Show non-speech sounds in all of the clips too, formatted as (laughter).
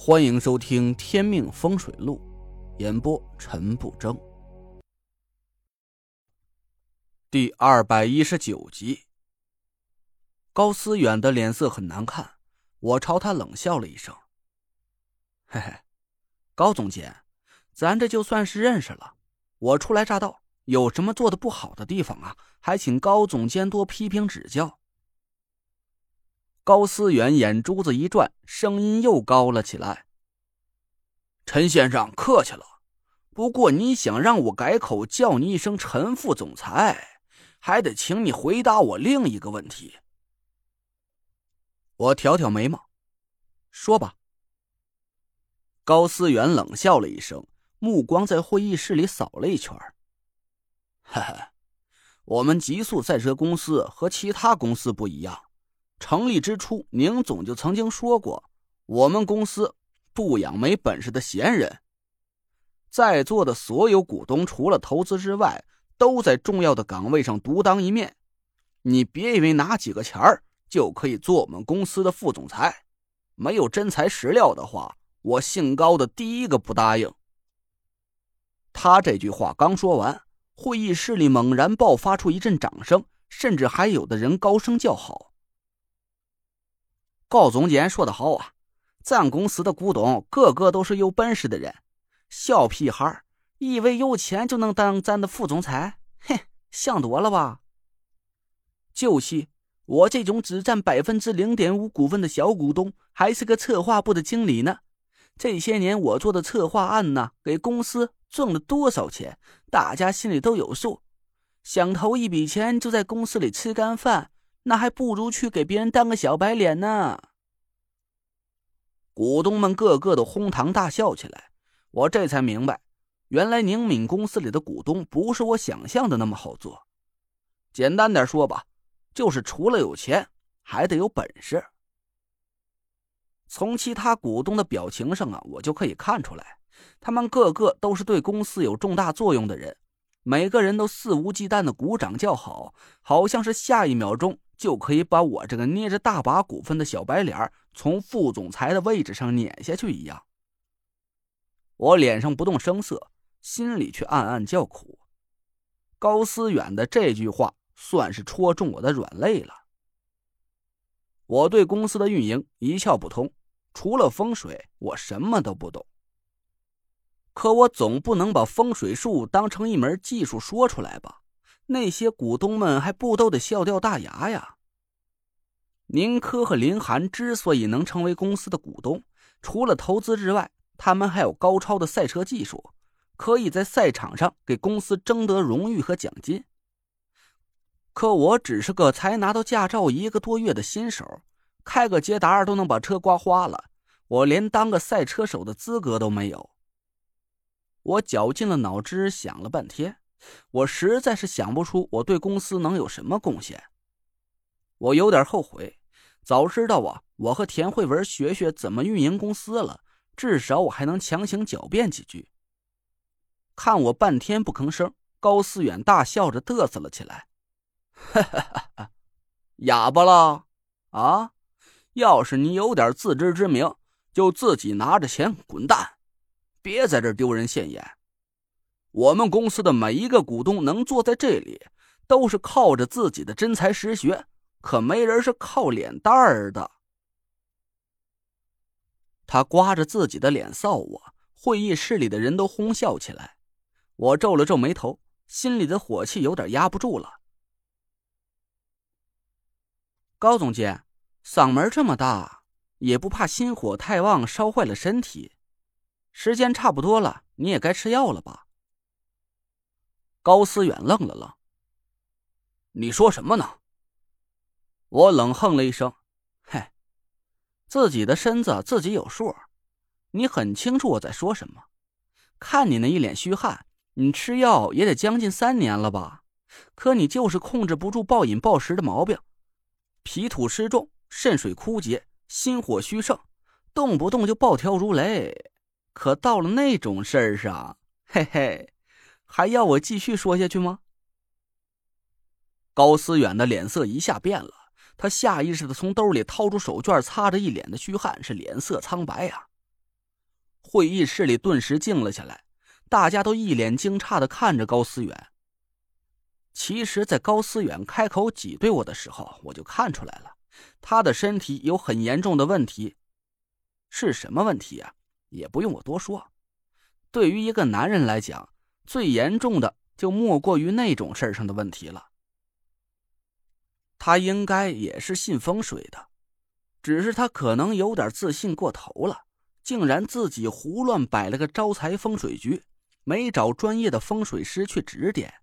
欢迎收听《天命风水录》，演播陈不争，第二百一十九集。高思远的脸色很难看，我朝他冷笑了一声：“嘿嘿，高总监，咱这就算是认识了。我初来乍到，有什么做的不好的地方啊？还请高总监多批评指教。”高思远眼珠子一转，声音又高了起来：“陈先生，客气了。不过你想让我改口叫你一声陈副总裁，还得请你回答我另一个问题。”我挑挑眉毛，说吧。高思远冷笑了一声，目光在会议室里扫了一圈：“ (laughs) 哈哈，我们极速赛车公司和其他公司不一样。”成立之初，宁总就曾经说过：“我们公司不养没本事的闲人。”在座的所有股东，除了投资之外，都在重要的岗位上独当一面。你别以为拿几个钱儿就可以做我们公司的副总裁，没有真材实料的话，我姓高的第一个不答应。他这句话刚说完，会议室里猛然爆发出一阵掌声，甚至还有的人高声叫好。高总监说的好啊，咱公司的股东个个都是有本事的人，小屁孩以为有钱就能当咱的副总裁？哼，想多了吧！就是我这种只占百分之零点五股份的小股东，还是个策划部的经理呢。这些年我做的策划案呢，给公司挣了多少钱，大家心里都有数。想投一笔钱就在公司里吃干饭。那还不如去给别人当个小白脸呢。股东们个个都哄堂大笑起来，我这才明白，原来宁敏公司里的股东不是我想象的那么好做。简单点说吧，就是除了有钱，还得有本事。从其他股东的表情上啊，我就可以看出来，他们个个都是对公司有重大作用的人，每个人都肆无忌惮的鼓掌叫好，好像是下一秒钟。就可以把我这个捏着大把股份的小白脸从副总裁的位置上撵下去一样。我脸上不动声色，心里却暗暗叫苦。高思远的这句话算是戳中我的软肋了。我对公司的运营一窍不通，除了风水，我什么都不懂。可我总不能把风水术当成一门技术说出来吧？那些股东们还不都得笑掉大牙呀？宁珂和林涵之所以能成为公司的股东，除了投资之外，他们还有高超的赛车技术，可以在赛场上给公司争得荣誉和奖金。可我只是个才拿到驾照一个多月的新手，开个捷达都能把车刮花了，我连当个赛车手的资格都没有。我绞尽了脑汁想了半天。我实在是想不出我对公司能有什么贡献，我有点后悔，早知道啊，我和田慧文学学怎么运营公司了，至少我还能强行狡辩几句。看我半天不吭声，高思远大笑着嘚瑟了起来：“哈哈哈哈，哑巴了啊！要是你有点自知之明，就自己拿着钱滚蛋，别在这丢人现眼。”我们公司的每一个股东能坐在这里，都是靠着自己的真才实学，可没人是靠脸蛋儿的。他刮着自己的脸臊我，会议室里的人都哄笑起来。我皱了皱眉头，心里的火气有点压不住了。高总监，嗓门这么大，也不怕心火太旺烧坏了身体？时间差不多了，你也该吃药了吧？高思远愣了愣。你说什么呢？我冷哼了一声：“嘿，自己的身子自己有数，你很清楚我在说什么。看你那一脸虚汗，你吃药也得将近三年了吧？可你就是控制不住暴饮暴食的毛病，脾土湿重，肾水枯竭，心火虚盛，动不动就暴跳如雷。可到了那种事儿上，嘿嘿。”还要我继续说下去吗？高思远的脸色一下变了，他下意识的从兜里掏出手绢擦着一脸的虚汗，是脸色苍白呀。会议室里顿时静了下来，大家都一脸惊诧的看着高思远。其实，在高思远开口挤兑我的时候，我就看出来了，他的身体有很严重的问题。是什么问题啊？也不用我多说。对于一个男人来讲，最严重的就莫过于那种事上的问题了。他应该也是信风水的，只是他可能有点自信过头了，竟然自己胡乱摆了个招财风水局，没找专业的风水师去指点。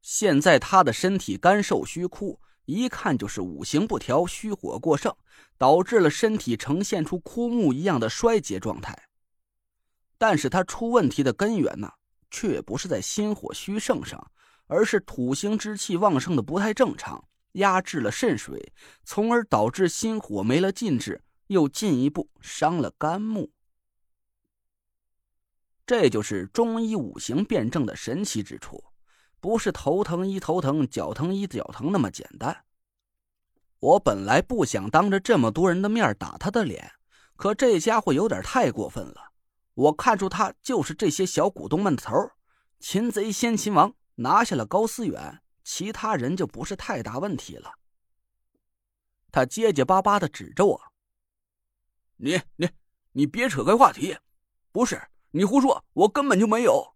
现在他的身体干瘦虚枯，一看就是五行不调、虚火过盛，导致了身体呈现出枯木一样的衰竭状态。但是他出问题的根源呢，却不是在心火虚盛上。而是土星之气旺盛的不太正常，压制了肾水，从而导致心火没了禁制，又进一步伤了肝木。这就是中医五行辩证的神奇之处，不是头疼医头疼，脚疼医脚疼那么简单。我本来不想当着这么多人的面打他的脸，可这家伙有点太过分了。我看出他就是这些小股东们的头，擒贼先擒王。拿下了高思远，其他人就不是太大问题了。他结结巴巴的指着我：“你你你别扯开话题，不是你胡说，我根本就没有。”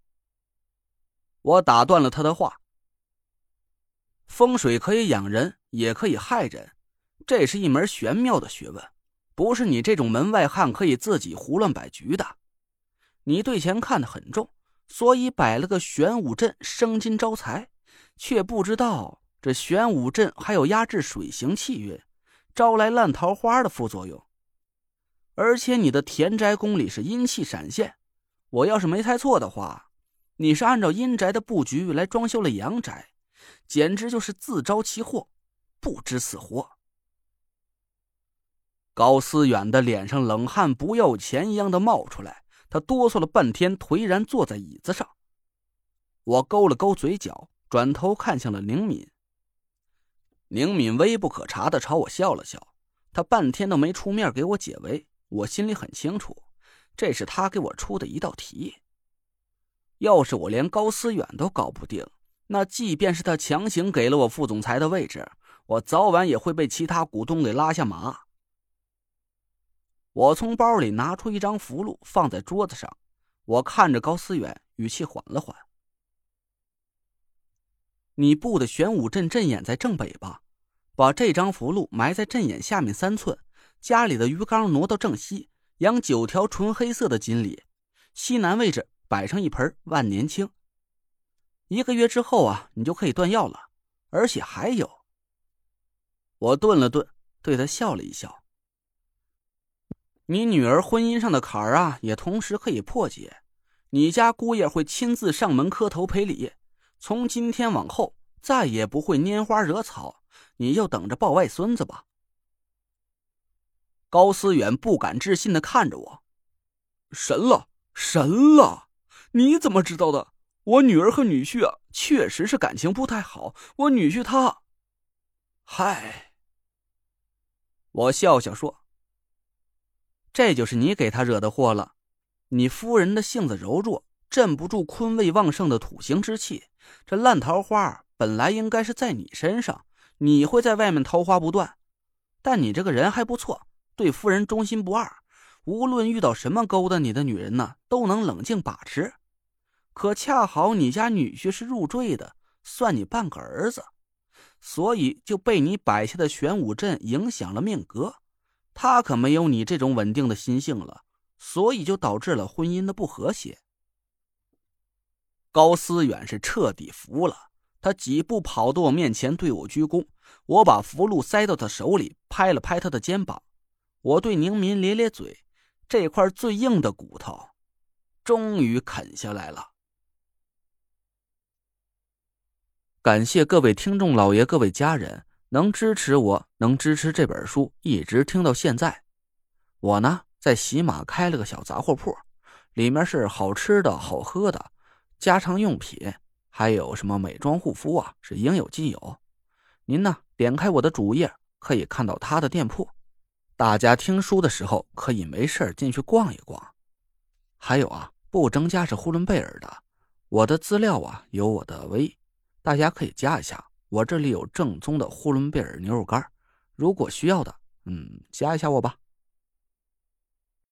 我打断了他的话：“风水可以养人，也可以害人，这是一门玄妙的学问，不是你这种门外汉可以自己胡乱摆局的。你对钱看得很重。”所以摆了个玄武阵生金招财，却不知道这玄武阵还有压制水行气运、招来烂桃花的副作用。而且你的田宅宫里是阴气闪现，我要是没猜错的话，你是按照阴宅的布局来装修了阳宅，简直就是自招其祸，不知死活。高思远的脸上冷汗不要钱一样的冒出来。他哆嗦了半天，颓然坐在椅子上。我勾了勾嘴角，转头看向了宁敏。宁敏微不可察的朝我笑了笑，他半天都没出面给我解围。我心里很清楚，这是他给我出的一道题。要是我连高思远都搞不定，那即便是他强行给了我副总裁的位置，我早晚也会被其他股东给拉下马。我从包里拿出一张符箓，放在桌子上。我看着高思远，语气缓了缓：“你布的玄武阵阵眼在正北吧？把这张符箓埋在阵眼下面三寸。家里的鱼缸挪到正西，养九条纯黑色的锦鲤。西南位置摆上一盆万年青。一个月之后啊，你就可以断药了。而且还有……”我顿了顿，对他笑了一笑。你女儿婚姻上的坎儿啊，也同时可以破解。你家姑爷会亲自上门磕头赔礼，从今天往后再也不会拈花惹草。你就等着抱外孙子吧。高思远不敢置信的看着我：“神了，神了！你怎么知道的？我女儿和女婿啊，确实是感情不太好。我女婿他……嗨。”我笑笑说。这就是你给他惹的祸了。你夫人的性子柔弱，镇不住坤位旺盛的土星之气。这烂桃花本来应该是在你身上，你会在外面桃花不断。但你这个人还不错，对夫人忠心不二，无论遇到什么勾搭你的女人呢，都能冷静把持。可恰好你家女婿是入赘的，算你半个儿子，所以就被你摆下的玄武阵影响了命格。他可没有你这种稳定的心性了，所以就导致了婚姻的不和谐。高思远是彻底服了，他几步跑到我面前，对我鞠躬。我把符箓塞到他手里，拍了拍他的肩膀。我对宁民咧咧嘴，这块最硬的骨头，终于啃下来了。感谢各位听众老爷，各位家人。能支持我，能支持这本书一直听到现在。我呢，在喜马开了个小杂货铺，里面是好吃的好喝的，家常用品，还有什么美妆护肤啊，是应有尽有。您呢，点开我的主页可以看到他的店铺。大家听书的时候可以没事进去逛一逛。还有啊，不争家是呼伦贝尔的，我的资料啊有我的微，大家可以加一下。我这里有正宗的呼伦贝尔牛肉干，如果需要的，嗯，加一下我吧。